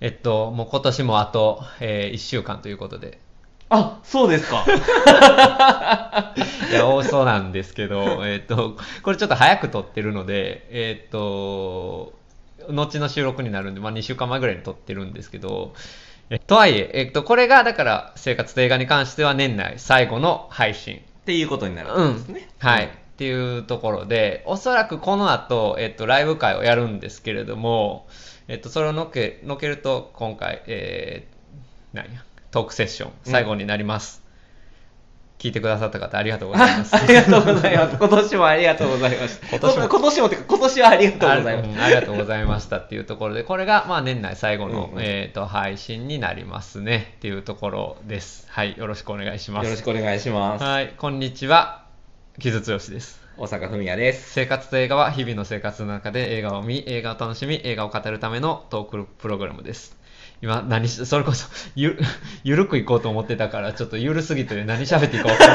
えっと、もう今年もあと、え1週間ということで。あ、そうですか。いや、多そうなんですけど、えっと、これちょっと早く撮ってるので、えっと、後の収録になるんで、まあ2週間前ぐらいに撮ってるんですけど、えとはいえ、えっと、これが、だから、生活と映画に関しては年内最後の配信。っていうことになるうんんですね。はい。っていうところで、おそらくこの後、えっと、ライブ会をやるんですけれども、えっと、それをのけ、のけると、今回、えー、何や、トークセッション、最後になります。聞いてくださった方、ありがとうございます。ありがとうございます。今年もありがとうございました。今年も今年もってか、今年はありがとうございまあうんありがとうございましたっていうところで、これがまあ年内最後の、うんうんえー、と配信になりますねっていうところです。はい、よろしくお願いします。す。よろしくお願いします。はい、こんにちは。木津剛です。大阪文也です。生活と映画は日々の生活の中で映画を見、映画を楽しみ、映画を語るためのトークプログラムです。今、何し、それこそ、ゆ、ゆるくいこうと思ってたから、ちょっとゆるすぎて何喋っていいか分から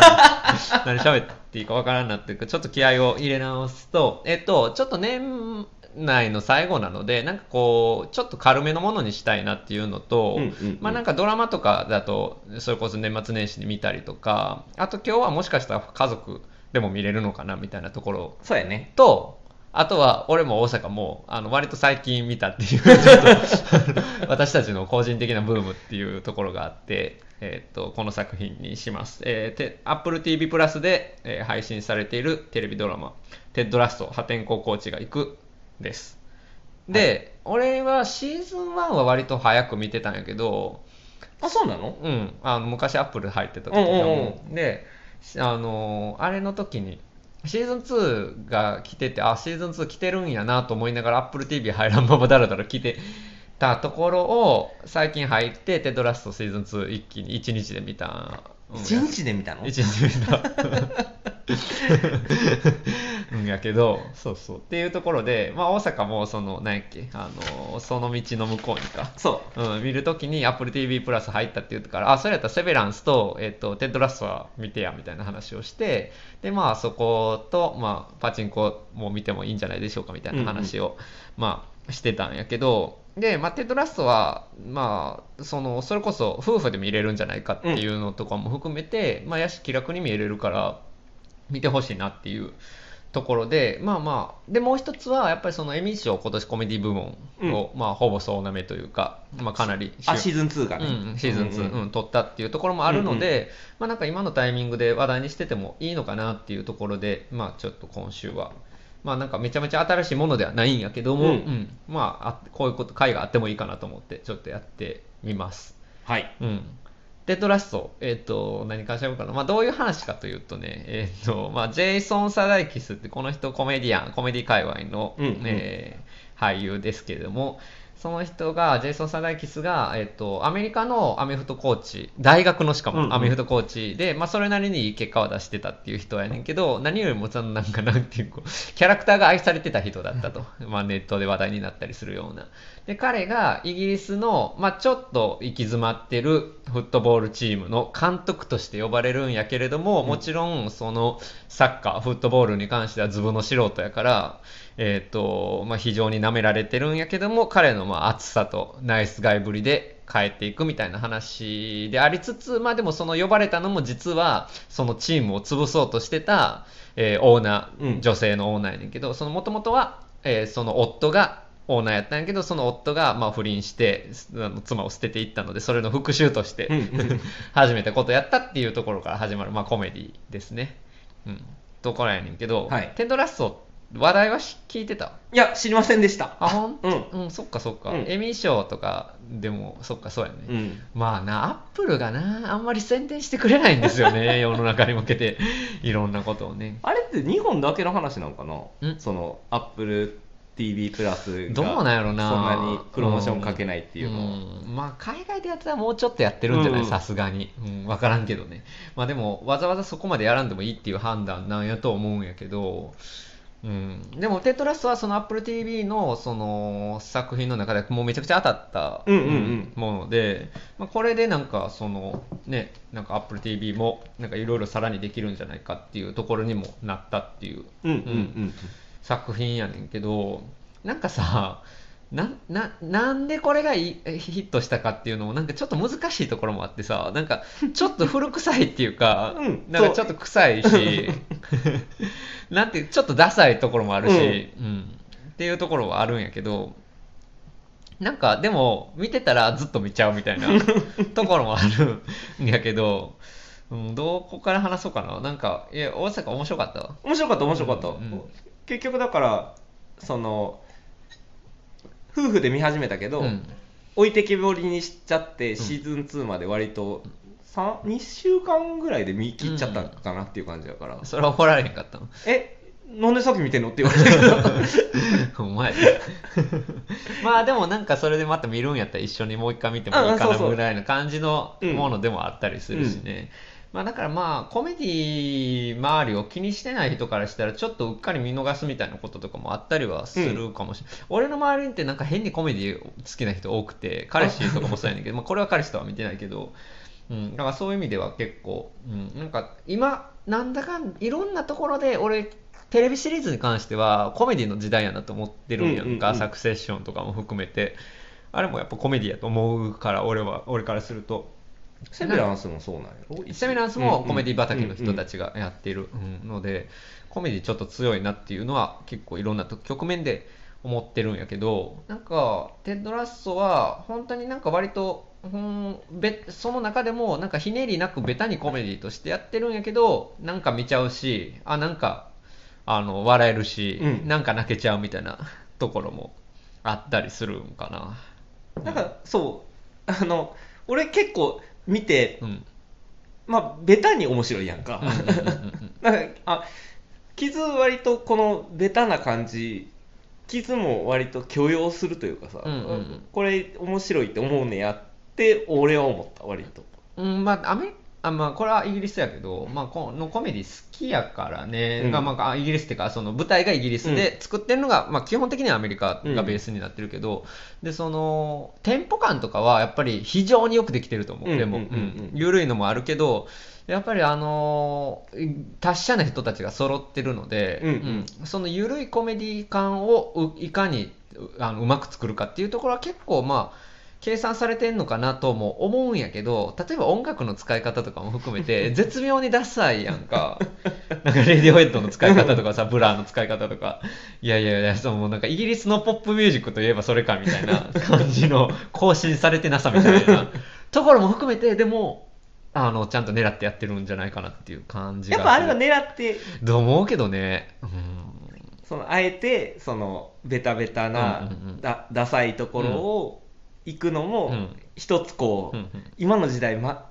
ん。何喋っていいか分 からんなっていうか、ちょっと気合を入れ直すと、えっと、ちょっと年内の最後なので、なんかこう、ちょっと軽めのものにしたいなっていうのと、うんうんうんまあなんかドラマとかだと、それこそ年末年始に見たりとか、あと今日はもしかしたら家族でも見れるのかなみたいなところそうやね。と、あとは、俺も大阪も、あの、割と最近見たっていう、ちょっと、私たちの個人的なブームっていうところがあって、えーっと、この作品にします。えー、て Apple TV プラスで、えー配信されているテレビドラマ、テッドラスト、破天荒コーチが行く、です。で、俺はシーズン1は割と早く見てたんやけど、あ、そうなの？うん、あの昔アップル入ってた時うんうんだうんもんで、あのあれの時に、シーズン2が来てて、あ、シーズン2来てるんやなと思いながら、Apple TV 入らんままだらだら来てたところを、最近入って、テッドラストシーズン2一気に1日で見たんや。一日で見たの？一日で見た。うんやけど、そうそう。っていうところで、まあ大阪も、その、何やっけ、あの、その道の向こうにか。そう。うん、見るときに Apple TV プラス入ったって言ったから、あ、それやったらセベランスと、えっと、テッドラストは見てや、みたいな話をして、で、まあそこと、まあパチンコも見てもいいんじゃないでしょうか、みたいな話を、まあしてたんやけど、で、まあテッドラストは、まあ、その、それこそ夫婦で見れるんじゃないかっていうのとかも含めて、まあやし気楽に見れるから、見てほしいなっていうところで、まあまあ、で、もう一つは、やっぱりそのエミー賞、今年コメディ部門を、まあ、ほぼ総なめというか、まあ、かなりあ、シーズン2がね。うん、シーズン2、うんうんうん取ったっていうところもあるので、まあなんか今のタイミングで話題にしててもいいのかなっていうところで、まあちょっと今週は、まあなんかめちゃめちゃ新しいものではないんやけども、うんうんまああこういうこと、回があってもいいかなと思って、ちょっとやってみます。はい。うん。デッドラスト、えっ、と、何かしらうかな。まあ、どういう話かというとね、えっ、と、まあ、ジェイソン・サダイキスって、この人コメディアン、コメディ界隈の、うんうんえー俳優ですけれども、その人が、ジェイソン・サダイキスが、えっ、と、アメリカのアメフトコーチ、大学のしかうんうんもアメフトコーチで、まあ、それなりにいい結果を出してたっていう人やねんけど、何よりも、そのなんか、なんていうか、キャラクターが愛されてた人だったと。まあ、ネットで話題になったりするような。で、彼がイギリスの、まあ、ちょっと行き詰まってるフットボールチームの監督として呼ばれるんやけれども、もちろん、その、サッカー、フットボールに関してはズブの素人やから、えっ、と、まあ、非常に舐められてるんやけども、彼の、まあ、熱さとナイスガイぶりで変えていくみたいな話でありつつ、まあ、でもその呼ばれたのも実は、そのチームを潰そうとしてた、えーオーナー、うん。女性のオーナーやねんけど、その元々は、えーその夫がオーナーやったんやけど、その夫がまあ不倫して、あの妻を捨てていったので、それの復讐として 始めたことやったっていうところから始まる、まあコメディですね。うん。ところやねんけど、はいテンドラスト、話題はし聞いてた？いや、知りませんでした。あ、ほん？うんうん、そっかそっか。うんエミー賞とかでも、そっかそうやね。うん。まあな、アップルがな、あんまり宣伝してくれないんですよね、世の中に向けて、いろんなことをね。あれって日本だけの話なのかな？んその、アップル TV プラスがどうなんやろな。そんなにプロモーションかけないっていうの。は。うん。まあ海外でやってたらもうちょっとやってるんじゃない？うん。さすがに、うん、分からんけどね。まあでもわざわざそこまでやらんでもいいっていう判断なんやと思うんやけど。うん、でも、テトラストはその Apple TV のその作品の中でもうめちゃくちゃ当たったうんうんうん。もので、まあ、これでなんかそのね、なんか Apple TV もなんかいろいろさらにできるんじゃないかっていうところにもなったっていう。うんうん。うん作品やねんけど、なんかさ、なななんでこれがいヒットしたかっていうのもなんかちょっと難しいところもあってさなんかちょっと古臭いっていうか、うんなんかちょっと臭いし なんてちょっとダサいところもあるし、うん。っていうところはあるんやけどなんかでも見てたらずっと見ちゃうみたいな ところもあるんやけど、うん、どこから話そうかな。なんかいや大阪面白かった面白かった面白かった、うんうん結局だからその夫婦で見始めたけど、うん。置いてけぼりにしちゃってシーズン2まで割と3 2週間ぐらいで見切っちゃったかなっていう感じだから、それは怒られへんかったの？えなんでさっき見てんのって言われたけど。お前。まあでもなんかそれでまた見るんやったら一緒にもう一回見てもいいかなぐらいの感じのうんものでもあったりするしね、まあだからまあコメディ周りを気にしてない人からしたらちょっとうっかり見逃すみたいなこととかもあったりはするかもしれない、俺の周りってなんか変にコメディ好きな人多くて彼氏とかもそうやねんけどまあこれは彼氏とは見てないけどうん、だからそういう意味では結構、うん、なんか今なんだかんいろんなところで俺テレビシリーズに関してはコメディの時代やなと思ってるんやんか、うんうんうん。サクセッションとかも含めて。あれもやっぱコメディやと思うから俺は俺からするとSeverance もそうなんやろ？ Severance もコメディ畑の人たち、ちがやっているうん。のでコメディちょっと強いなっていうのは結構いろんなと局面で思ってるんやけどなんかテッド・ラッソは本当になんか割と、うん、べその中でもなんかひねりなくベタにコメディとしてやってるんやけどなんか見ちゃうしあなんかあの笑えるし、うん。なんか泣けちゃうみたいな ところもあったりするんかな。なんかそう。あの俺結構見てうん。まあベタに面白いやんか、あ傷割とこのベタな感じ傷も割と許容するというかさ、うんうんうん。これ面白いって思うねやって俺は思った割と。うん、まあ、アメあまあ、これはイギリスやけど、まあ、このコメディ好きやからね、うん。がまあ、あイギリスっていうか、その舞台がイギリスで作ってるのが、まあ、基本的にはアメリカがベースになってるけど、で、その、テンポ感とかはやっぱり非常によくできてると思う。うんでも、うんうん。う。ん。緩いのもあるけど、やっぱりあのー達者な人たちが揃ってるので、うん。うん。うんその緩いコメディ感をういかにうあのうまく作るかっていうところは結構まあ計算されてんのかなとも思うんやけど例えば音楽の使い方とかも含めて 絶妙にダサいやんか。なんかレディオヘッドの使い方とかさブラーの使い方とか。いやいやいやそうもうなんかイギリスのポップミュージックといえばそれかみたいな 感じの更新されてなさみたいな。ところも含めてでもあのちゃんと狙ってやってるんじゃないかなっていう感じが。やっぱあれは狙って。と思うけどね、うん。そのあえてそのベタベタな、うんうんうんだダサいところを行くのも、うん。一つこう、うんうん。今の時代、ま、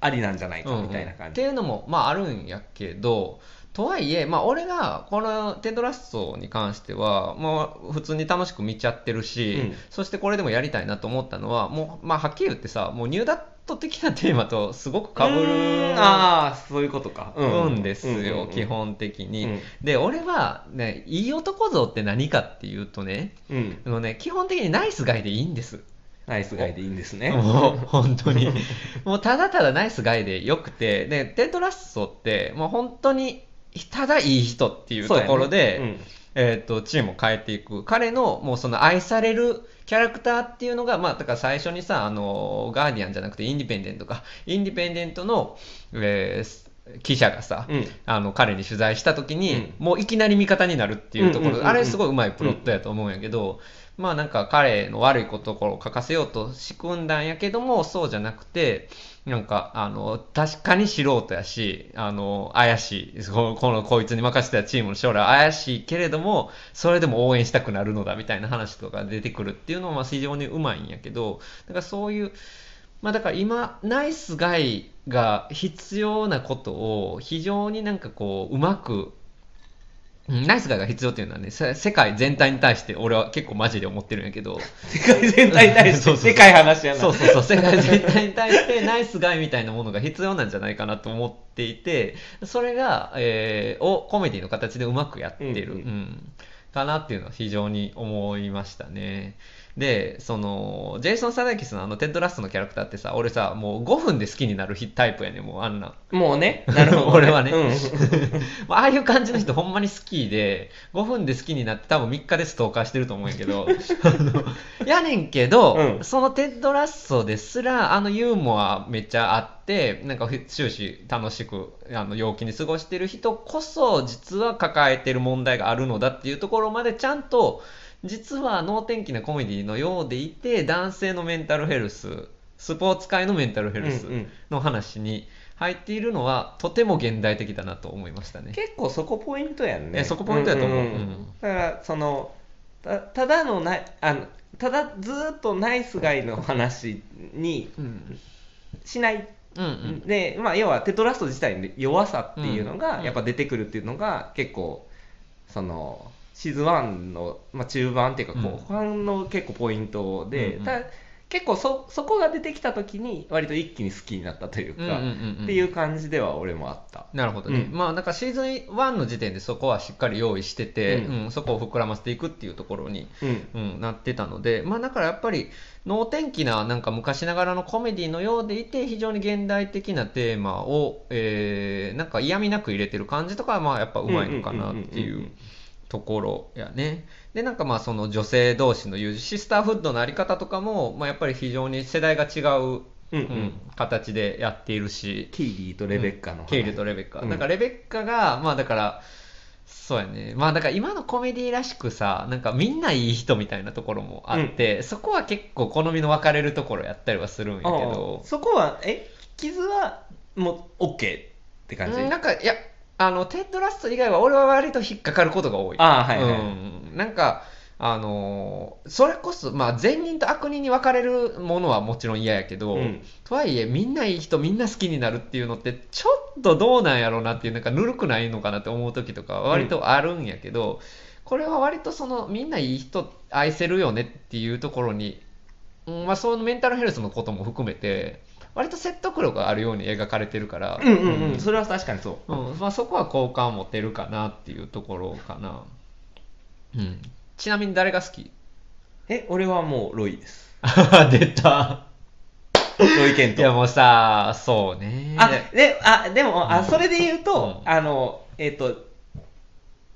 ありなんじゃないかみたいなっ感じ、ていうのも、まあ、あるんやけどとはいえ、まあ、俺がこのテッドラストに関しては、まあ、普通に楽しく見ちゃってるし、うん。そしてこれでもやりたいなと思ったのはもう、まあ、はっきり言ってさもうニューダット的なテーマとすごくかぶうるーん。ああそういうことか。うんですよ、うんうんうん。基本的に、うん。で俺は、ね、いい男像って何かっていうとねうん。あのね基本的にナイスガイでいいんですナイスガイでいいんですね。もう本当に。もうただただナイスガイでよくてでテッドラッソってもう本当にただいい人っていうところで、そうやね。えー、とチームを変えていく。彼のもうその愛されるキャラクターっていうのが、まあ、だから最初にさあのガーディアンじゃなくてインディペンデントか。インディペンデントの、えー記者がさ、うん。あの彼に取材した時に、うん。もういきなり味方になるっていうところ、うんうんうんうん。あれすごいうまいプロットやと思うんやけど、まあなんか彼の悪いところを書かせようと仕組んだんやけどもそうじゃなくてなんかあの確かに素人やしあの怪しいここのこいつに任せたチームの将来は怪しいけれどもそれでも応援したくなるのだみたいな話とか出てくるっていうのは非常にうまいんやけどだからそういうまあだから今、ナイスガイが必要なことを非常になんかこう、うまく、うんナイスガイが必要っていうのはね、せ世界全体に対して俺は結構マジで思ってるんやけど、世界全体に対し そうそうそう。て世界話やな。そうそうそう、世界全体に対してナイスガイみたいなものが必要なんじゃないかなと思っていて、それが、えーをコメディの形でうまくやってる、うんうん。うん。かなっていうのは非常に思いましたね。で、その、ジェイソン・サダイキスのあのテッド・ラッソのキャラクターってさ、俺さ、もう5分で好きになるタイプやねんもうあんな。もうね、なるほど、俺はね。うん。まあああいう感じの人ほんまに好きで、5分で好きになって多分3日でストーカーしてると思うんやけど、やねんけど、うん。そのテッドラッソですら、あのユーモアめっちゃあって、なんか終始楽しく、あの陽気に過ごしてる人こそ、実は抱えてる問題があるのだっていうところまでちゃんと、実は能天気なコメディのようでいて、男性のメンタルヘルス、スポーツ界のメンタルヘルスの話に入っているのは、とても現代的だなと思いましたね。結構そこポイントやんね。えそこポイントやと思う。んんん。うんだから、その、たただのなあの、ただずーっとナイスガイの話にうんしない。うん。うんで、まあ、要はテトラスト自体の弱さっていうのうんがやっぱ出てくるっていうのが結構そのシーズン1の、まあ、中盤っていうかうん。後半の結構ポイントで、うん結構そそこが出てきた時に割と一気に好きになったというか、うんうんうんうん。っていう感じでは俺もあった。なるほどね、うん。まあなんかシーズン1の時点でそこはしっかり用意してて、ううんそこを膨らませていくっていうところに、うん。うん、なってたので、まあ、だからやっぱり能天気ななんか昔ながらのコメディのようでいて非常に現代的なテーマを、えーなんか嫌味なく入れてる感じとかはまあやっぱうまいのかなっていんんんんうところやね。でなんかまあその女性同士の友シスターフッドのあり方とかも、まあ、やっぱり非常に世代が違う、うんうん。形でやっているし、ケイリーとレベッカの話、ケイルとレベッカ。うん。なんかレベッカが、まあだから、そうやね。まあだから今のコメディらしくさ、なんかみんないい人みたいなところもあって、そこは結構好みの分かれるところやったりはするんやけど。そこはえ？傷はもう OK って感じ、うんなんか、いや、あの、テッドラスト以外は俺は割と引っかかることが多い。ああはいはいうん。なんか、あのーそれこそ、まあ、善人と悪人に分かれるものはもちろん嫌やけど、うんとはいえ、みんないい人、みんな好きになるっていうのって、ちょっとどうなんやろうなっていう、なんかぬるくないのかなって思う時とかは割とあるんやけど、これは割とその、みんないい人、愛せるよねっていうところに、うんまあ、そのメンタルヘルスのことも含めて、割と説得力があるように描かれてるから、うんうんうん。それは確かにそう。うん。まあ、そこは好感を持てるかなっていうところかな。うん、ちなみに誰が好き？え俺はもうロイです。出た。ロイケント。いやもうさ、そうね。あであでもあそれで言うと、うん。あのえっ、と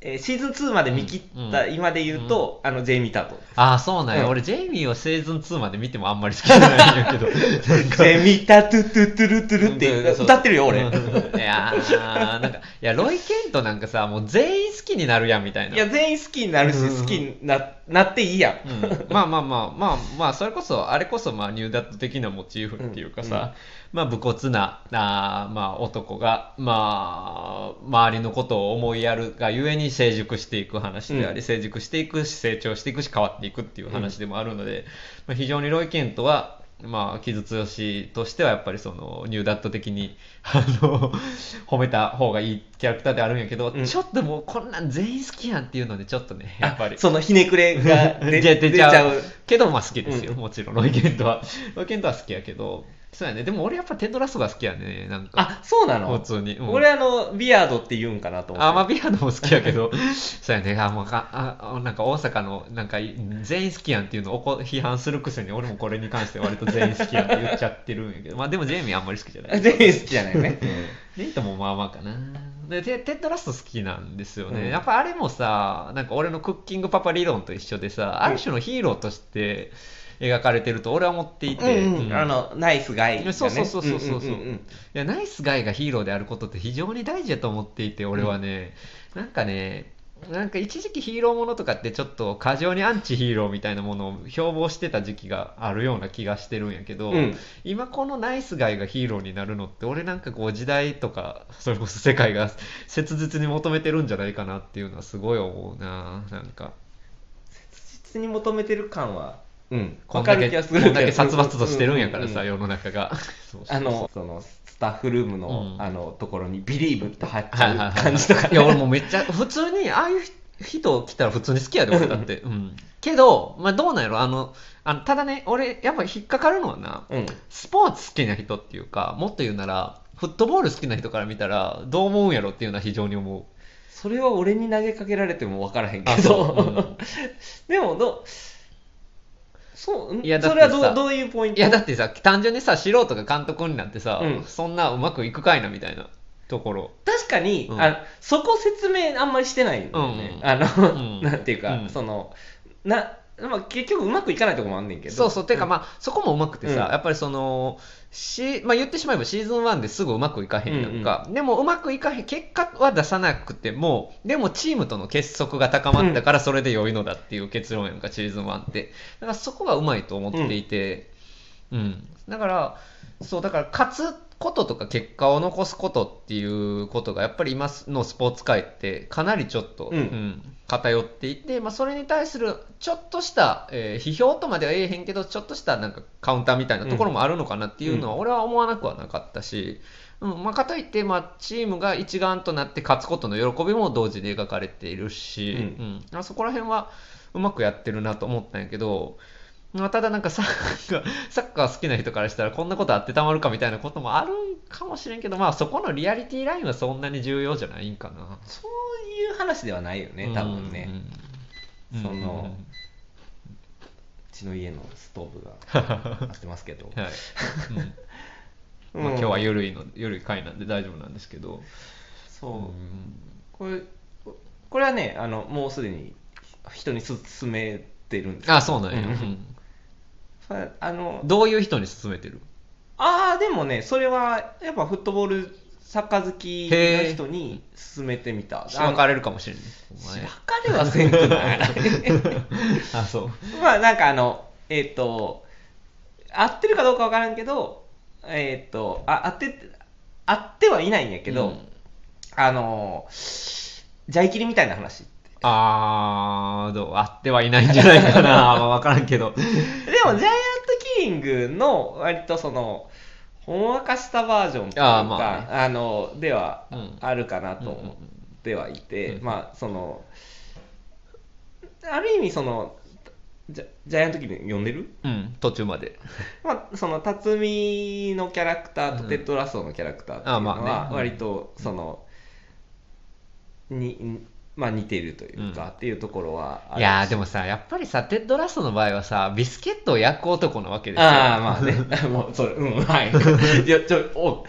えーシーズン2まで見切ったうん。今で言うと、あのジェイミー・タートあ、そうなんや、うん。俺、ジェイミーをシーズン2まで見てもあんまり好きじゃないんやけど。ジェイミー・タトゥトゥトゥルトゥルって歌ってるよ俺、うん。いやーなんか、いや、ロイ・ケントなんかさ、もう全員好きになるやんみたいな。いや全員好きになるしうん。好きにななっていいやん、うん。まあまあまあまあまあそれこそあれこそまあニューダット的なモチーフっていうかさ、まあ武骨なあーまあ男がまあ周りのことを思いやるがゆえに成熟していく話であり、うん。成熟していくし成長していくし変わっていくっていう話でもあるので、まあ、非常にロイ・ケントはまあ、傷強しとしてはやっぱりそのニューダット的に あの褒めた方がいいキャラクターであるんやけど、うん。ちょっともうこんなん全員好きやんっていうのでちょっとねやっぱり。あそのひねくれが出 出ちゃう。う。けどまあ好きですよ、うん。もちろんロイケントは。ロイケントは好きやけどそうやね。でも俺やっぱテトラストが好きやね。なんか。あそうなの？普通に、うん。俺あのビアードって言うんかなと思って。あまあビアードも好きやけど。そうやね。あもうああなんか大阪のなんか全員好きやんっていうのをこ批判するくせに俺もこれに関して割と全員好きやんって言っちゃってるんやけど。まあでもジェイミーあんまり好きじゃない。全員好きじゃないね、ネイトもまあまあかな。で、テテッドラスト好きなんですよね。うん。やっぱあれもさ、なんか俺のクッキングパパ理論と一緒でさ、ある種のヒーローとして描かれてると俺は思っていて、うんうん。うん。あのナイスガイがね。そうそうそうそうそう。そう、んんんん。いやナイスガイがヒーローであることって非常に大事だと思っていて俺はね、なんかねなんか一時期ヒーローものとかってちょっと過剰にアンチヒーローみたいなものを標榜してた時期があるような気がしてるんやけど、うん。今このナイスガイがヒーローになるのって俺なんかこう時代とかそれこそ世界が切実に求めてるんじゃないかなっていうのはすごい思うな。なんか。実に求めてる感はうん。こんだけこんだけ殺伐としてるんやからさ、ううう世の中が。あのそのスタッフルームの、うん。あのところにビリーブって貼っちゃ感じとか、いや俺もうめっちゃ普通にああいう人来たら普通に好きやで俺だって、うん、けど、まあ、どうなんやろ。あのあのただね俺やっぱ引っかかるのはなうん。スポーツ好きな人っていうかもっと言うならフットボール好きな人から見たらどう思うんやろっていうのは非常に思う。それは俺に投げかけられても分からへんけあど、でもどそういやだっそてさ。れはどうどういうポイント？いやだってさ単純にさ素人が監督になってさ、うん。そんなうまくいくかいなみたいなところ。確かに、うん。あそこ説明あんまりしてないんだよね、うん。あの、うん。なんていうか、うん。そのな、まあ、結局うまくいかないところもあんねんけど。そうそう。てかん。まあそこもうまくてさ、うん。やっぱりそのし、まあ、言ってしまえばシーズン1ですぐうまくいかへんやんか、でもうまくいかへん結果は出さなくてもでもチームとの結束が高まったからそれで良いのだっていう結論やんかシーズン1って。だからそこがうまいと思っていて、うん。だからそうだから勝つこととか結果を残すことっていうことがやっぱり今のスポーツ界ってかなりちょっと、うん。偏っていて、まあ、それに対するちょっとした、えー批評とまでは言えへんけどちょっとしたなんかカウンターみたいなところもあるのかなっていうのは俺は思わなくはなかったし、うんまあ、かといって、まあ、チームが一丸となって勝つことの喜びも同時に描かれているし、うん。うんまあそこら辺はうまくやってるなと思ったんやけど、まあ、ただなんかサッカーサッカー好きな人からしたらこんなことあってたまるかみたいなこともあるんかもしれんけど、まあ、そこのリアリティラインはそんなに重要じゃないんかな。そういう話ではないよね多分ね、うん。そのうちの家のストーブが なってますけどはい。うん まあ、うん今日は緩いの緩い回なんで大丈夫なんですけど。そう、うんこれこれはねあのもうすでに人に勧めてるんですあ、そうなんや。ううんあのどういう人に勧めてる？ああでもねそれはやっぱフットボールサッカー好きの人に勧めてみた。しばかれるかもしれない。しばかれはせんくない あ、そう。まあなんかあのえっ、と合ってるかどうかわからんけどえっ、とあ合って合ってはいないんやけど、うん。あのジャイキリみたいな話あー、どうあってはいないんじゃないかな。まあ、わからんけど。でもジャイアントキリングの割とそのほんわかしたバージョンというかあーまあね。あのではうんあるかなと思ってはいて、まあそのある意味そのジャジャイアントキリング読んでる？うん、途中まで。まあ、その辰巳のキャラクターとテッドラストのキャラクターっていうのあまあは割とそのにまあ似てるというかうん。っていうところはいやーでもさ、やっぱりさ、テッドラストの場合はさ、ビスケットを焼く男なわけですよ。ああまあね。もうそれうんはい。いやちょお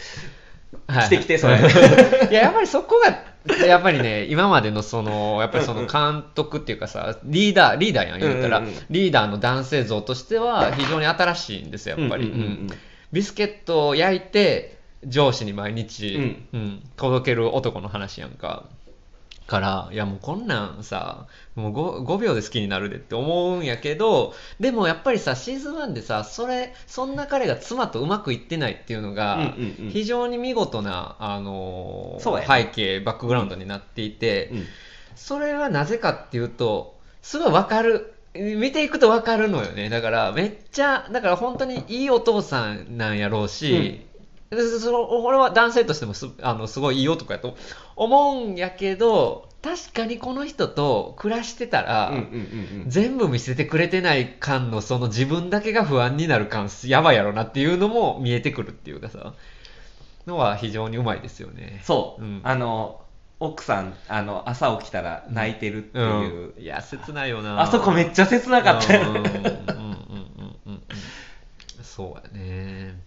はい。してきてそれ。いや、やっぱりそこが、やっぱりね、今までのその、やっぱりその監督っていうかさ、リーダー、リーダーやん、言ったら、うんうんうん。リーダーの男性像としては非常に新しいんですよ、やっぱり。うんうんうんうん。うん。ビスケットを焼いて、上司に毎日、うん届ける男の話やんか。から、いやもうこんなんさ、もう 5, 5秒で好きになるでって思うんやけど、でもやっぱりさ、シーズン1でさ、それ、そんな彼が妻とうまくいってないっていうのが、うんうんうん非常に見事な、あのー背景、バックグラウンドになっていて、うんそれはなぜかっていうと、すごいわかる。見ていくとわかるのよね。だから、めっちゃ、だから本当にいいお父さんなんやろうし、でその俺は男性としてもすあのすごいいい男やと思うんやけど、確かにこの人と暮らしてたら、うんうんうんうん。全部見せてくれてない感のその自分だけが不安になる感やばいやろなっていうのも見えてくるっていうかさ。のは非常にうまいですよね。そう、うん。あの奥さんあの朝起きたら泣いてるっていう、うん、いや切ないよな。あそこめっちゃ切なかったよ、うんうんうんうんうんうん。そうやね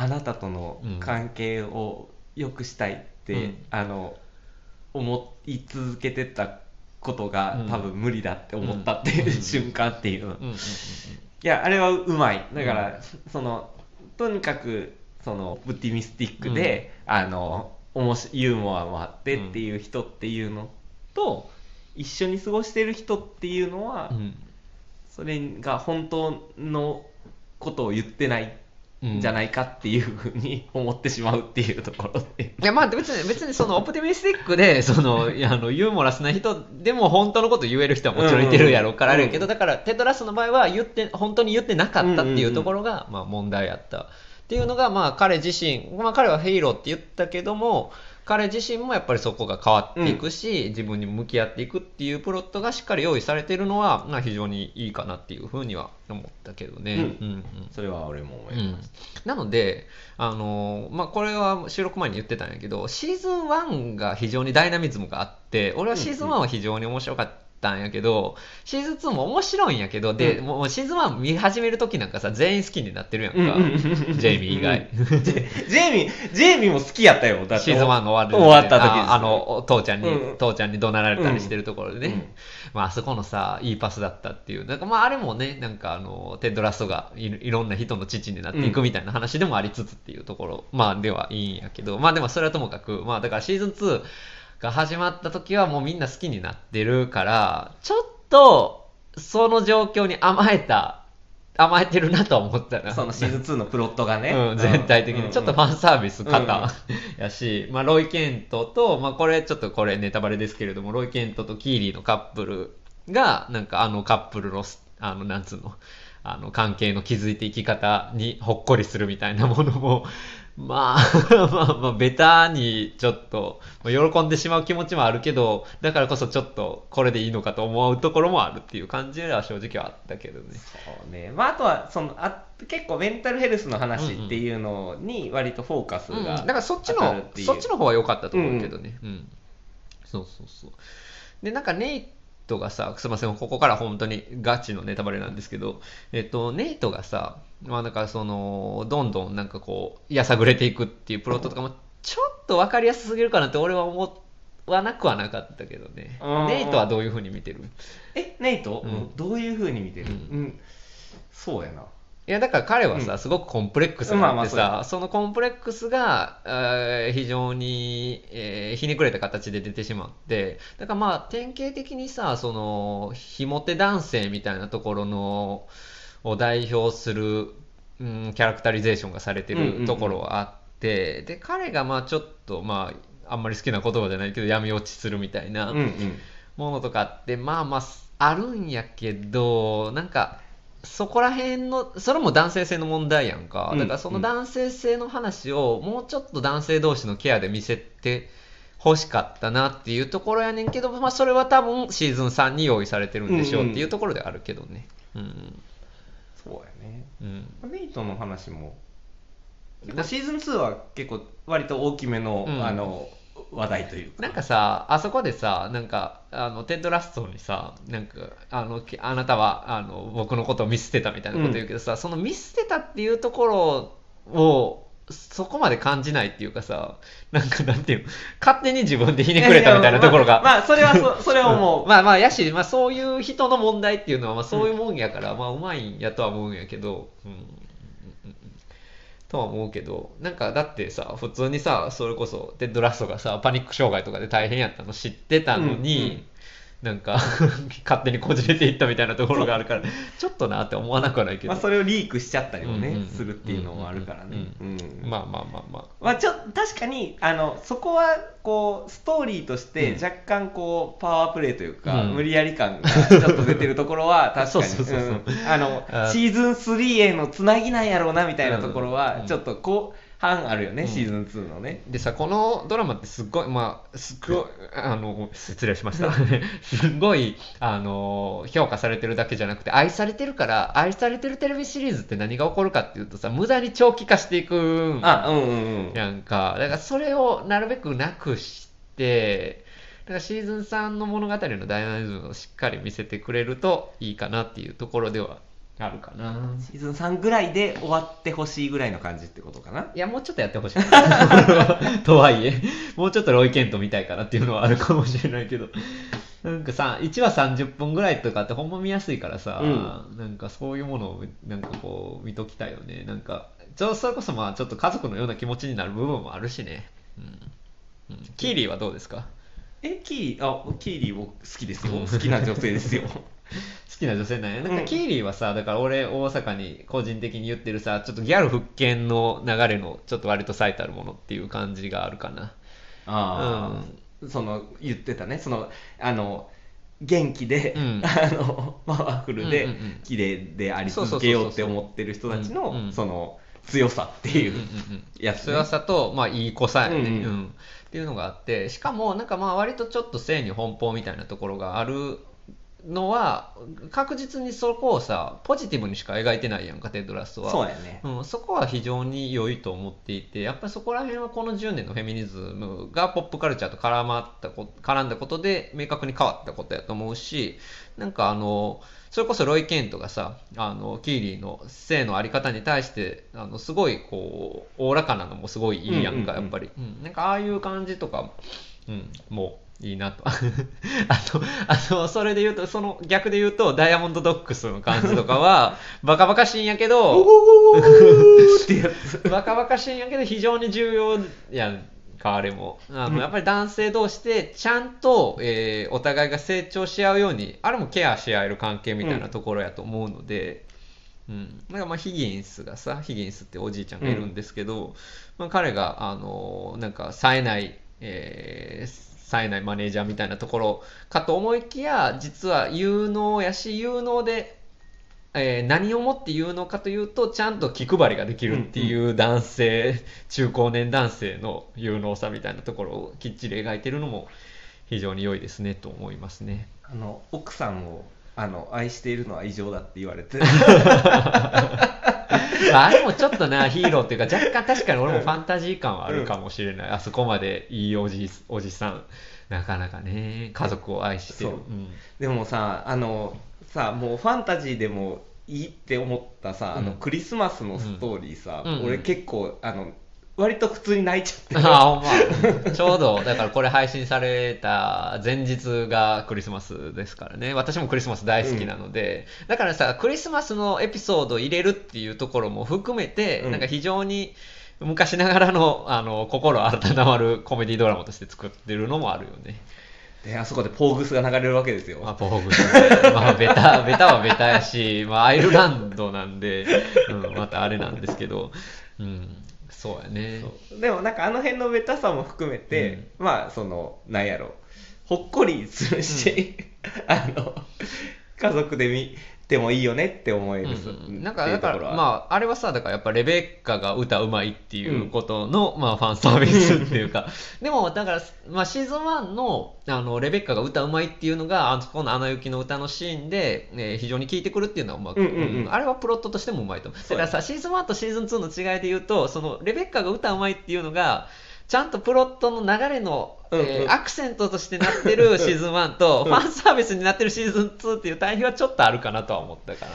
あなたとの関係を良くしたいって、うん。あの思い続けてたことが、うん。多分無理だって思ったっていう、うん。瞬間っていう。の、いうん。うん。うん。やあれはうまい。だから、そのとにかくそのブティミスティックで、あのおもしユーモアもあってっていう人っていうのと、一緒に過ごしてる人っていうのは、うん。それが本当のことを言ってないうじゃないかっていうふうに 思ってしまうっていうところで。いやまあ別に別にそのオプティミスティックで そのいやあのユーモラスな人でも本当のこと言える人はもちろんいてるやろうからあるけど、うんだからテトラスの場合は言って本当に言ってなかったっていうところがまあ問題あったっていうのがまあ彼自身、まあ、彼はヘイローって言ったけども彼自身もやっぱりそこが変わっていくし、自分に向き合っていくっていうプロットがしっかり用意されているのは、まあ、非常にいいかなっていうふうには思ったけどね。うん。うんうん。それは俺も思うんいます。、なので、あのまあ、これは収録前に言ってたんやけどシーズン1が非常にダイナミズムがあって俺はシーズン1は非常に面白かった。んやけど、シーズン2も面白いんやけど、で、うんもうシーズン1見始める時なんかさ、全員好きになってるやんか。うんうんうんジェイミー以外。ジェイミー、ジェイミーも好きやったよ。だってシーズン1の終わる終わった時ですよああの、お父ちゃんに、うん父ちゃんに怒鳴られたりしてるところでね。うんまあ、あそこのさ、いいパスだったっていう。なんかまあ、あれもね、なんかあの、テッドラストがいいろんな人の父になっていくみたいな話でもありつつっていうところ、まあ、ではいいんやけど、まあでもそれはともかく、まあだからシーズン2が始まった時はもうみんな好きになってるから、ちょっと、その状況に甘えた、甘えてるなとは思ったな。そのシーズン2のプロットがね。うん、全体的に。ちょっとファンサービスうん。型やし、まあ、ロイ・ケントと、まあ、これちょっとこれネタバレですけれどもロイ・ケントとキーリーのカップルがなんかあのカップルのすあのなんつうのあの関係の築いていき方にほっこりするみたいなものもまあ まあまあベタにちょっとまあ喜んでしまう気持ちもあるけどだからこそちょっとこれでいいのかと思うところもあるっていう感じでは正直はあったけどね。そうね。まあ、あとは、その、あ結構メンタルヘルスの話っていうのに割とフォーカスうん、がだからそっちのそっちの方は良かったと思うけどね、うん。そうそうそう。でなんかネイトがさすいませんここから本当にガチのネタバレなんですけど、えっと、ネイトがさまあなんかそのどんどんなんかこうやさぐれていくっていうプロットとかもちょっと分かりやすすぎるかなって俺は思わなくはなかったけどね。うん。ネイトはどういうふうに見てる？え、ネイト、うん。どういう風に見てる、ううんん。そうやな。いやだから彼はさ、うん。すごくコンプレックスがあってさ、まあまあそのコンプレックスが、えー非常に、えーひねくれた形で出てしまってだからまあ典型的にさそのひも手男性みたいなところのを代表する、うん、キャラクタリゼーションがされてうんうんうん。るところはあって、で彼がまあちょっとまああんまり好きな言葉じゃないけど闇落ちするみたいな、うんうん。ものとかってまあまああるんやけどなんかそこら辺のそれも男性性の問題やんか。うん。だからその男性性の話をもうちょっと男性同士のケアで見せて欲しかったなっていうところやねんけど、まあ、それは多分シーズン3に用意されてるんでしょうっていうところであるけどね。うん。そうやね。うん。ネイトの話も、シーズン2は結構割と大きめの、うん。あの、話題というか。なんかさ、あそこでさ、なんか、あの、テッドラストにさ、なんか、あの、きあなたは、あの、僕のことを見捨てたみたいなこと言うけどさ、その見捨てたっていうところを、そこまで感じないっていうかさ、なんかなんていうの、勝手に自分でひねくれたみたいなところが。まあ、まあそれはそ、それは思う。まあまあ、やし、まあそういう人の問題っていうのは、まあそういうもんやから、まあうまいんやとは思うんやけど、うん。うんうんうんとは思うけど、なんかだってさ、普通にさ、それこそ、デッドラストがさ、パニック障害とかで大変やったの知ってたのに、なんか、勝手にこじれていったみたいなところがあるから、ちょっとなって思わなくはないけど。まあ、それをリークしちゃったりもね、うんうんするっていうのもあるからね。ううんまあまあまあまあ。まあ、ちょ確かにあのそこはこうストーリーとしてうん。若干こうパワープレイというか、うん。無理やり感がちょっと出てるところは確かに。あのあシーズン3へのつなぎなんやろうなみたいなところうん。はちょっと後半あるよね、うんシーズン2のね。でさ、このドラマってすっごい、まあ、すっごい、あの、失礼しました。すっごい、あの、評価されてるだけじゃなくて、愛されてるから、愛されてるテレビシリーズって何が起こるかっていうとさ、無駄に長期化していくんあうんうんうん。やんか。だからそれをなるべくなくして、だからシーズン3の物語のダイナミズムをしっかり見せてくれるといいかなっていうところではあるかな。シーズン3ぐらいで終わってほしいぐらいの感じってことかな。いや、もうちょっとやってほしい。とはいえ、もうちょっとロイケント見たいかなっていうのはあるかもしれないけど。なんかさ、1話30分ぐらいとかってほんま見やすいからさ、うなんかそういうものをなんかこう見ときたいよね。なんか、ちょそれこそまあちょっと家族のような気持ちになる部分もあるしね。うんうん、キーリーはどうですか？え、キーリー、あ、キーリー僕好きですよ。好きな女性ですよ。好きな女性なんや。なんうん。かキーリーはさ、だから俺大阪に個人的に言ってるさ、ちょっとギャル復権の流れのちょっと割と最たるものっていう感じがあるかな。ああ、その言ってたね。そのあの元気で、うん。あのパワフルで、うんうんうん。綺麗であり続けようって思ってる人たちの、うんうんその強さっていううんうんうんやつ、ね。強さと、まあ、いい子さやね、うんうん。うん。っていうのがあってしかもなんかまあ割とちょっと性に奔放みたいなところがあるのは確実にそこをさポジティブにしか描いてないやんかテッドラストは。そうやね。うん、そこは非常に良いと思っていてやっぱりそこら辺はこの10年のフェミニズムがポップカルチャーと絡まったこ絡んだことで明確に変わったことやと思うしなんかあのそれこそロイ・ケントがさあのキーリーの性のあり方に対してあのすごいこうおおらかなのもすごいいいやんか、やっぱり、うん、なんかああいう感じとか、うん、もういいなと。あ とあのそれで言うとその逆で言うとダイヤモンドドックスの感じとかは バカバカしいんやけどってやつ。バカバカしいんやけど非常に重要やんかあれも。あうん。のやっぱり男性同士でちゃんと、えーお互いが成長し合うようにあれもケアし合える関係みたいなところやと思うので、うん、なんかまあヒギンスがさヒギンスっておじいちゃんがいるんですけど、まあ、彼があのなんか冴えない、えー冴えないマネージャーみたいなところかと思いきや実は有能やし有能でえー何をもって言うのかというとちゃんと気配りができるっていう男性、中高年男性の有能さみたいなところをきっちり描いてるのも非常に良いですねと思いますね。あの奥さんをあの愛しているのは異常だって言われて まあ、あれもちょっとなヒーローっていうか若干確かに俺もファンタジー感はあるかもしれない、あそこまでいいおじおじさんなかなかね家族を愛してる、そう。ん。でもさあのさもうファンタジーでもいいって思ったさ、あのうん。クリスマスのストーリーさ、うん。俺結構あの割と普通に泣いちゃって。あほんまちょうどだからこれ配信された前日がクリスマスですからね。私もクリスマス大好きなので、だからさクリスマスのエピソードを入れるっていうところも含めて、うん。なんか非常に昔ながらのあの心温まるコメディドラマとして作ってるのもあるよね。であそこでポーグスが流れるわけですよ、まあ、ポーグス。ねまあ、ベタ、ベタはベタやし、まあ、アイルランドなんで、うん、またあれなんですけど、うん、そうやね。そう。でもなんかあの辺のベタさも含めて、まあそのなんやろ。ほっこりするし、あの家族で見てもいいよねって思える、うんなんかだからまああれはさだからやっぱレベッカが歌うまいっていうことの、まあファンサービスっていうか。でもだから、まあ、シーズン1のあのレベッカが歌うまいっていうのがあそこの「アナ雪」の歌のシーンで、えー非常に効いてくるっていうのはうまく、うん。うんうん。あれはプロットとしてもうまいと思う。だからさシーズン1とシーズン2の違いで言うとそのレベッカが歌うまいっていうのがちゃんとプロットの流れの、えアクセントとしてなってる シーズン1と、ファンサービスになってるシーズン2っていう対比はちょっとあるかなとは思ったかな。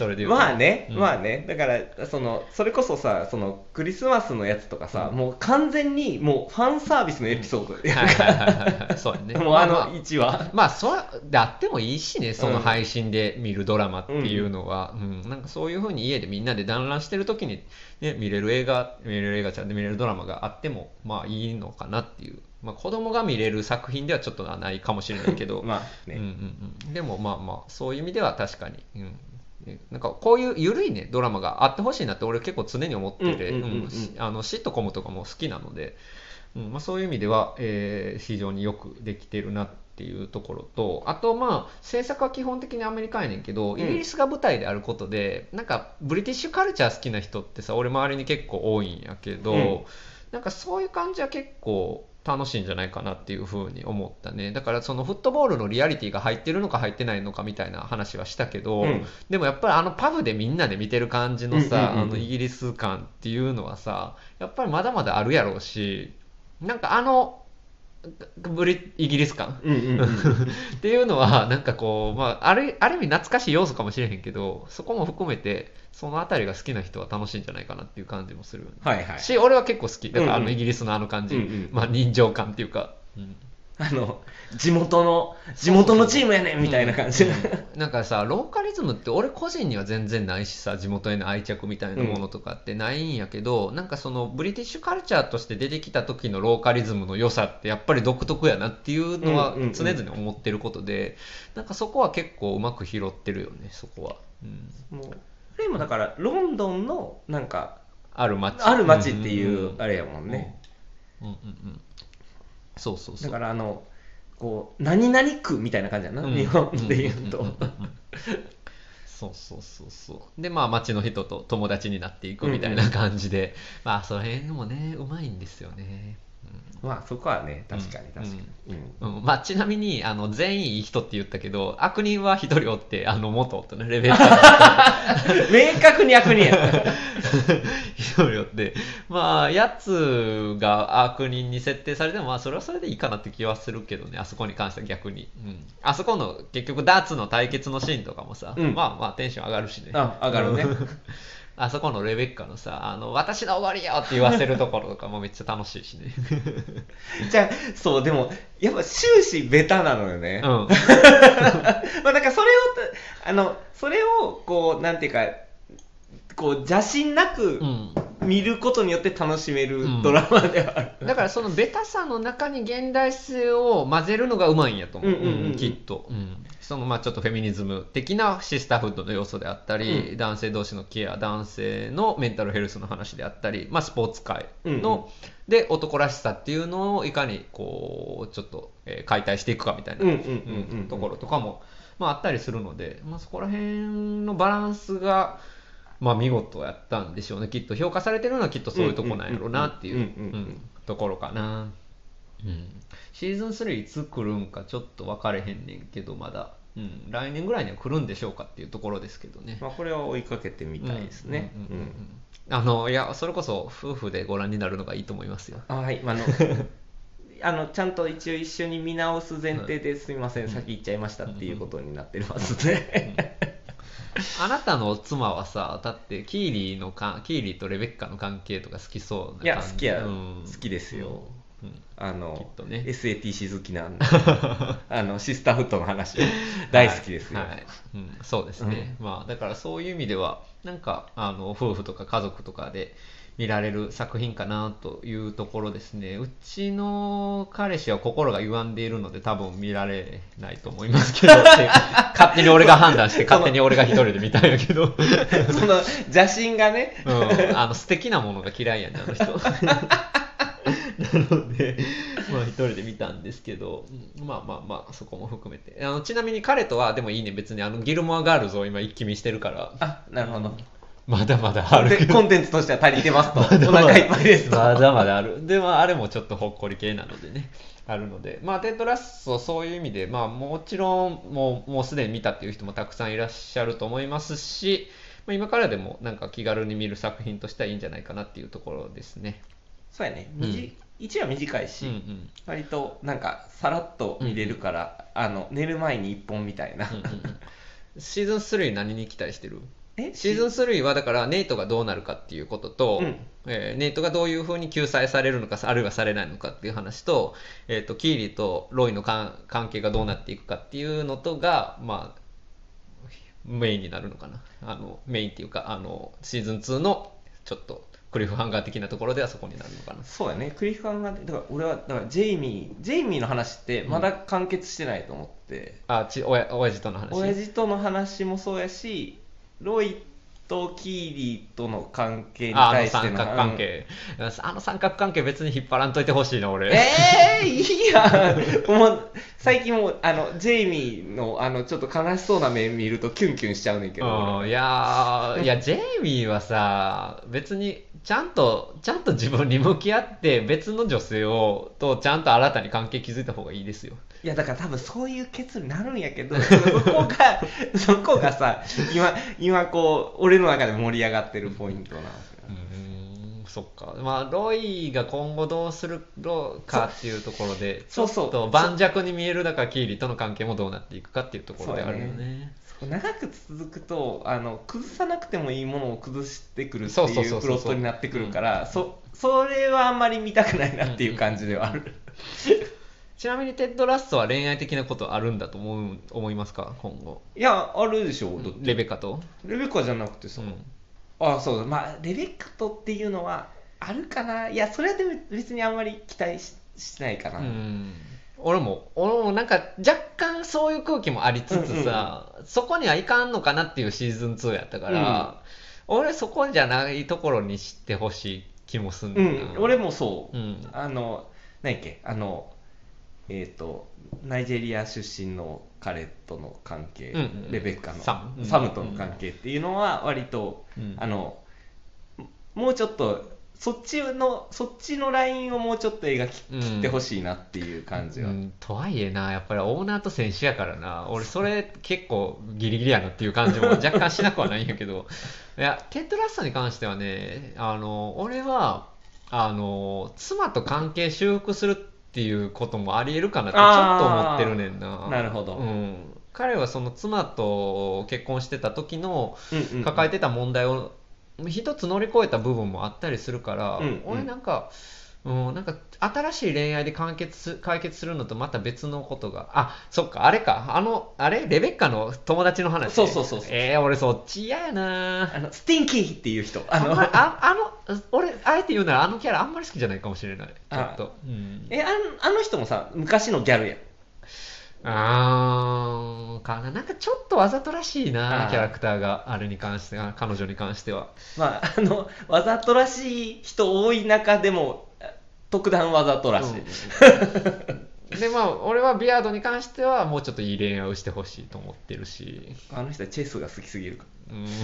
それでまあね、うん。まあね。だからそのそれこそさそのクリスマスのやつとかさ、もう完全にもうファンサービスのエピソード。やんかはいはいはいはい。そうやね。もうあのまあ1話、まあ、そうであってもいいしね、そのうん。配信で見るドラマっていうのは、うん。なんかそういうふうに家でみんなで団らんしてる時に、ね、見れる映画、見れる映画ちゃんで見れるドラマがあっても、まあいいのかなっていう。まあ子供が見れる作品ではちょっとないかもしれないけど、まあね、うんうんうん、でもまあまあそういう意味では確かに、うん。ねなんかこういう緩いねドラマがあってほしいなって俺結構常に思ってて、シットコムとかも好きなので、うん。まあ、そういう意味では、えー非常によくできてるなっていうところとあとまあ制作は基本的にアメリカやねんけどん。イギリスが舞台であることで、なんかブリティッシュカルチャー好きな人ってさ俺周りに結構多いんやけど、うん。なんかそういう感じは結構楽しいんじゃないかなっていうふうに思ったね。だからそのフットボールのリアリティが入ってるのか入ってないのかみたいな話はしたけど、うん。でもやっぱりあのパブでみんなで見てる感じのさ、うんうんうん。うんあのイギリス感っていうのはさやっぱりまだまだあるやろうしなんかあのブリイギリス感？うんうんうん。っていうのはなんかこう、まあ、あるある意味懐かしい要素かもしれへんけどそこも含めてその辺りが好きな人は楽しいんじゃないかなっていう感じもする。はいはい。し俺は結構好き。だからあのイギリスのあの感じ、うんうん。まあ人情感っていうか、うん あの地元の地元のチームやねんみたいな感じ、うん。なんかさローカリズムって俺個人には全然ないしさ地元への愛着みたいなものとかってないんやけど、なんかそのブリティッシュカルチャーとして出てきた時のローカリズムの良さってやっぱり独特やなっていうのはうんうんうん。常々思ってることで、なんかそこは結構うまく拾ってるよねそこは、うん、もうあれもだからロンドンのなんかある街。ある街っていんんうあれやもんね、うんうんうんそうそうそう。だからあのこう何々区みたいな感じやな、うん。日本で言うと、んんんうんそうそうそうそう。でまあ街の人と友達になっていくみたいな感じで、まあその辺もねうまいんですよねまあそこはね確かに確かに、うん。うん。まあ、ちなみにあの全員いい人って言ったけど悪人は一人おってあの元夫ねレベッカの明確に悪人や。一人おって。まあやつが悪人に設定されてもまあそれはそれでいいかなって気はするけどね。あそこに関しては逆に、うん、あそこの結局ダーツの対決のシーンとかもさ、うん。まあまあテンション上がるしね。あ上がるね あそこのレベッカのさ、あの、私の終わりよって言わせるところとかもめっちゃ楽しいしね。じゃあそうでもやっぱ終始ベタなのよね、うん。まあだからそれをあのそれをこうなんていうかこう邪心なくうん。見ることによって楽しめるうん。ドラマではある、だからそのベタさの中に現代性を混ぜるのがうまいんやと思う、うんうんうんうん。きっと、うん、そのまあちょっとフェミニズム的なシスターフッドの要素であったり、う男性同士のケア男性のメンタルヘルスの話であったり、まあ、スポーツ界の、で男らしさっていうのをいかにこうちょっと、えー解体していくかみたいなうんうんうんうん。ところとかも、まあ、あったりするので、まあ、そこら辺のバランスが、まあ、見事やったんでしょうね。きっと評価されてるのはきっとそういうとこなんやろうなっていううんうんうんうんうんところかな、うん、シーズン3いつ来るんかちょっと分かれへんねんけどまだ、うん、来年ぐらいには来るんでしょうかっていうところですけどね。まあ、これは追いかけてみたいですね、うんうんうんうんあのいやそれこそ夫婦でご覧になるのがいいと思いますよ。あはい。あの あのちゃんと一応一緒に見直す前提ですみません、先行っちゃいましたっていうことになってますね、あなたの妻はさだってキーリーのかキーリーとレベッカの関係とか好きそうな感じ。いや好きや。うん。好きですよ。うん。あの、きっとね。SATC 好きなんで。あのシスターフットの話大好きですよ、はいはい。うん、そうですね、まあだからそういう意味ではなんかあの夫婦とか家族とかで見られる作品かなというところですね。うちの彼氏は心が歪んでいるので多分見られないと思いますけど。勝手に俺が判断して 勝手に俺が一人で見たんやけど、その邪心がね。うん、あの素敵なものが嫌いやねあの人。なので、まあ一人で見たんですけど、うん。まあまあまあ、そこも含めて。あのちなみに彼とは、でもいいね、別にあのギルモアガールズを今一気見してるから、あなるほどまだまだあるけど。でコンテンツとしては足りてますと。お腹いっぱいですと。まだまだある。でもあれもちょっとほっこり系なのでね、あるので、まあテッドラッソ、そういう意味で、まあもちろんもう、もうすでに見たっていう人もたくさんいらっしゃると思いますし、まあ、今からでもなんか気軽に見る作品としてはいいんじゃないかなっていうところですね。そうやね、みじ一話短いし、うんうん。割となんかさらっと見れるから、あの寝る前に一本みたいな、うんうんうん。シーズン3何に期待してる？えシーズン3はだからネイトがどうなるかっていうことと、うん。えーネイトがどういうふうに救済されるのかあるいはされないのかっていう話と,、えー、とキーリーとロイの関関係がどうなっていくかっていうのとが、まあ、メインになるのかな。あのメインっていうかあのシーズン2のちょっとクリフハンガー的なところではそこになるのかな。そうやね。クリフハンガーでだから俺はだからジェイミージェイミーの話ってまだ完結してないと思って、あちおや親父との話。親父との話もそうやしロイとキーリーとの関係にああの対しての三角関係、あの三角関係別に引っ張らんといてほしいな俺。ええー、いいやん。もう最近もうあのジェイミーのあのちょっと悲しそうな目見るとキュンキュンしちゃうねんけど、うん、いやーいや ジェイミーはさ別にちゃんとちゃんと自分に向き合って別の女性をとちゃんと新たに関係築いた方がいいですよ。いやだから多分そういう結論になるんやけどそこが そこがさ今今こう俺の中で盛り上がってるポイントなんですようーんそっか。まあロイが今後どうするのかっていうところでそうそう。と盤石に見えるだからキーリーとの関係もどうなっていくかっていうところであるよそうやね。長く続くとあの崩さなくてもいいものを崩してくるっていうプロットになってくるからそそれはあんまり見たくないなっていう感じではある、ちなみにテッド・ラッソは恋愛的なことあるんだと思う思いますか？今後。いやあるでしょだって。レベカと、レベッカじゃなくてさ、うん。あそうだ。まあレベッカとっていうのはあるかな。いやそれはでも別にあんまり期待ししないかな、うん。俺も俺もなんか若干そういう空気もありつつさ、そこにはいかんのかなっていうシーズン2やったから、俺そこじゃないところに知ってほしい気もすんうだよな、ん俺もそう、うん。あの何やっけ？あのえっ、とナイジェリア出身の彼との関係、うん。うんレベッカのサム。サムとの関係っていうのは割と、うん。あのもうちょっとそっちのそっちのラインをもうちょっと描きうん切ってほしいなっていう感じは、うん、とはいえな、やっぱりオーナーと選手やからな、俺、それ結構ギリギリやなっていう感じも 若干しなくはないんやけど、いや、テッドラッソに関してはね、あの俺はあの妻と関係修復するっていうこともありえるかなってちょっと思ってるねんな。なるほど。うん、彼はその妻と結婚してた時の抱えてた問題を一つ乗り越えた部分もあったりするから、うんうん。俺なんか、うん、なんか新しい恋愛で完結す解決するのとまた別のことがあそっかあれか。あのあれ？レベッカの友達の話？そうそうそうそう。えー、俺そっち嫌やな。あのスティンキーっていう人。あのああ あの俺あえて言うならあのキャラあんまり好きじゃないかもしれない。ちょっと、うん、えあんあの人もさ昔のギャルやん。あーかな。なんかちょっとわざとらしいなキャラクターがあれに関しては彼女に関しては。まああのわざとらしい人多い中でも特段わざとらしい、でまあ俺はビアードに関してはもうちょっといい恋愛をしてほしいと思ってるし。あの人はチェスが好きすぎるか。うん。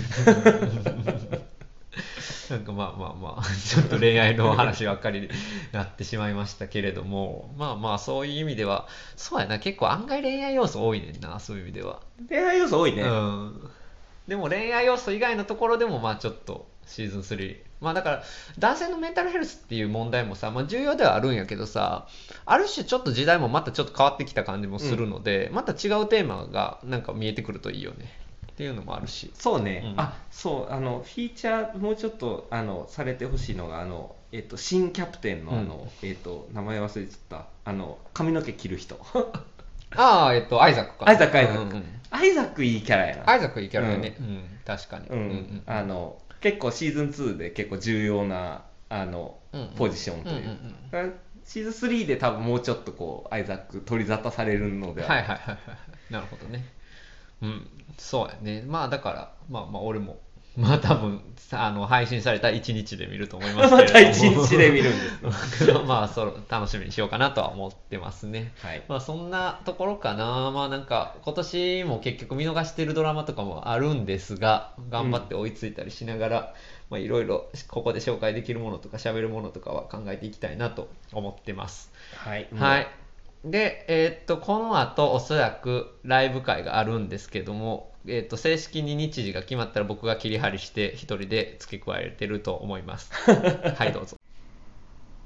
なんかまあまあまあちょっと恋愛の話ばっかりになってしまいましたけれども。まあまあそういう意味ではそうやな。結構案外恋愛要素多いねんなそういう意味では、恋愛要素多いね、うん。でも恋愛要素以外のところでもまあちょっとシーズン3まあだから男性のメンタルヘルスっていう問題もさ、まあ、重要ではあるんやけどさある種ちょっと時代もまたちょっと変わってきた感じもするので、また違うテーマがなんか見えてくるといいよね。っていうのもあるし。そうね、うん。あそうあのフィーチャーもうちょっとあのされてほしいのがあの、えっと、新キャプテンのあの、えっと、名前忘れちゃった。あの髪の毛切る人。ああえっとアイザックか。アイザックアイザック。うんうんアイザックいいキャラやな。アイザックいいキャラだね、うん。確かに、うん。あの結構シーズン2で結構重要なあの、うん。うんポジションという,、うんうんうんシーズン3で多分もうちょっとこうアイザック取り沙汰されるのでは、はいはいはいはい。なるほどね。うん。そうやね。まあだからまあまあ俺もまあ多分さあの配信された1日で見ると思いますけれども。また一日で見るんです まあそ楽しみにしようかなとは思ってますね。はい。まあそんなところかな。まあなんか今年も結局見逃してるドラマとかもあるんですが頑張って追いついたりしながら、まあいろいろここで紹介できるものとか喋るものとかは考えていきたいなと思ってます。はい、はい。で、えーっと、この後、おそらくライブ会があるんですけども、えーっと、正式に日時が決まったら僕が切り張りして、一人で付け加えてると思います。はい、どうぞ。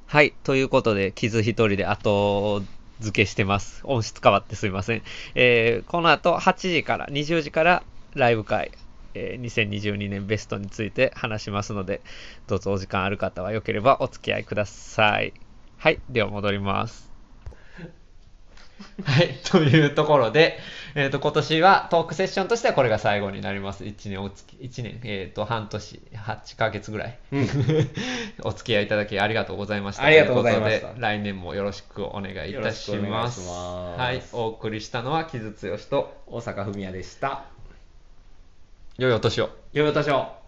はい、ということで、傷一人で後付けしてます。音質変わってすいません。えーこの後、8時から、20時からライブ会、えー2022年ベストについて話しますので、どうぞお時間ある方はよければお付き合いください。はい、では戻ります。はい、というところで、えっ、と、今年はトークセッションとしてはこれが最後になります。1年お付き、1年、えっ、と、半年、8ヶ月ぐらい。うん お付き合いいただきありがとうございました。ありがとうございましたということで来年もよろしくお願いいたします。ますはい、お送りしたのは木津剛と、大阪文也でした良いお年を。良いお年を